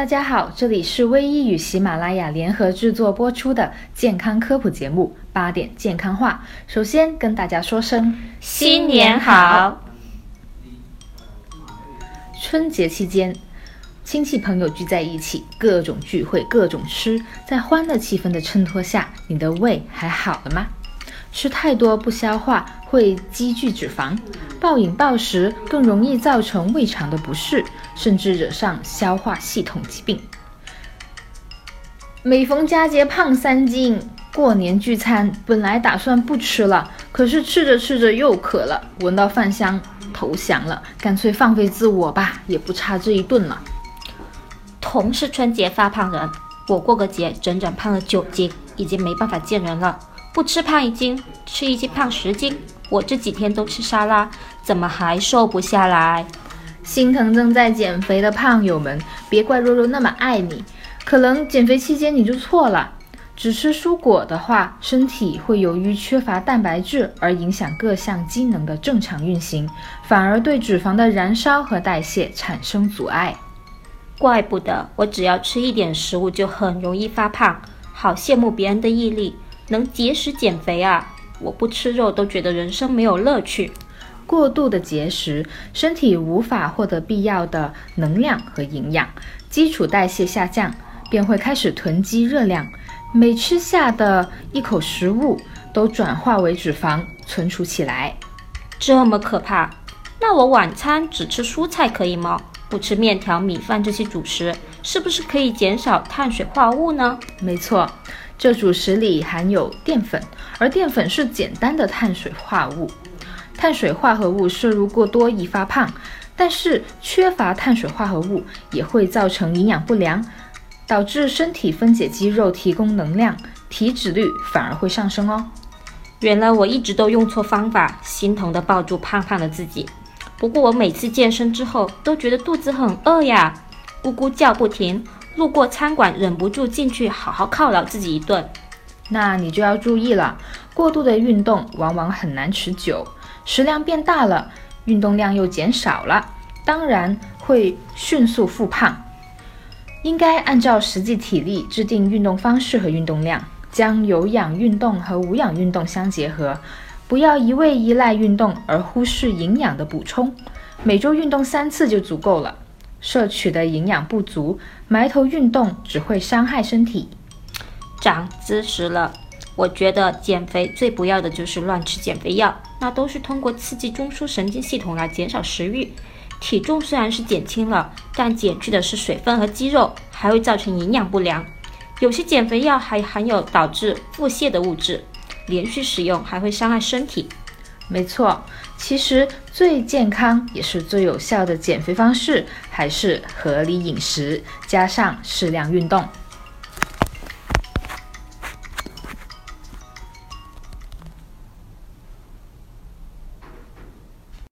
大家好，这里是微医与喜马拉雅联合制作播出的健康科普节目《八点健康话》。首先跟大家说声新年好！春节期间，亲戚朋友聚在一起，各种聚会，各种吃，在欢乐气氛的衬托下，你的胃还好了吗？吃太多不消化会积聚脂肪，暴饮暴食更容易造成胃肠的不适，甚至惹上消化系统疾病。每逢佳节胖三斤，过年聚餐本来打算不吃了，可是吃着吃着又渴了，闻到饭香投降了，干脆放飞自我吧，也不差这一顿了。同是春节发胖人，我过个节整整胖了九斤，已经没办法见人了。不吃胖一斤，吃一斤胖十斤。我这几天都吃沙拉，怎么还瘦不下来？心疼正在减肥的胖友们，别怪肉肉那么爱你。可能减肥期间你就错了，只吃蔬果的话，身体会由于缺乏蛋白质而影响各项机能的正常运行，反而对脂肪的燃烧和代谢产生阻碍。怪不得我只要吃一点食物就很容易发胖，好羡慕别人的毅力。能节食减肥啊！我不吃肉都觉得人生没有乐趣。过度的节食，身体无法获得必要的能量和营养，基础代谢下降，便会开始囤积热量。每吃下的一口食物都转化为脂肪存储起来，这么可怕？那我晚餐只吃蔬菜可以吗？不吃面条、米饭这些主食，是不是可以减少碳水化合物呢？没错。这主食里含有淀粉，而淀粉是简单的碳水化合物。碳水化合物摄入过多易发胖，但是缺乏碳水化合物也会造成营养不良，导致身体分解肌肉提供能量，体脂率反而会上升哦。原来我一直都用错方法，心疼的抱住胖胖的自己。不过我每次健身之后都觉得肚子很饿呀，咕咕叫不停。路过餐馆，忍不住进去好好犒劳自己一顿，那你就要注意了。过度的运动往往很难持久，食量变大了，运动量又减少了，当然会迅速复胖。应该按照实际体力制定运动方式和运动量，将有氧运动和无氧运动相结合，不要一味依赖运动而忽视营养的补充。每周运动三次就足够了。摄取的营养不足，埋头运动只会伤害身体。长知识了，我觉得减肥最不要的就是乱吃减肥药，那都是通过刺激中枢神经系统来减少食欲。体重虽然是减轻了，但减去的是水分和肌肉，还会造成营养不良。有些减肥药还含有导致腹泻的物质，连续使用还会伤害身体。没错，其实最健康也是最有效的减肥方式，还是合理饮食加上适量运动。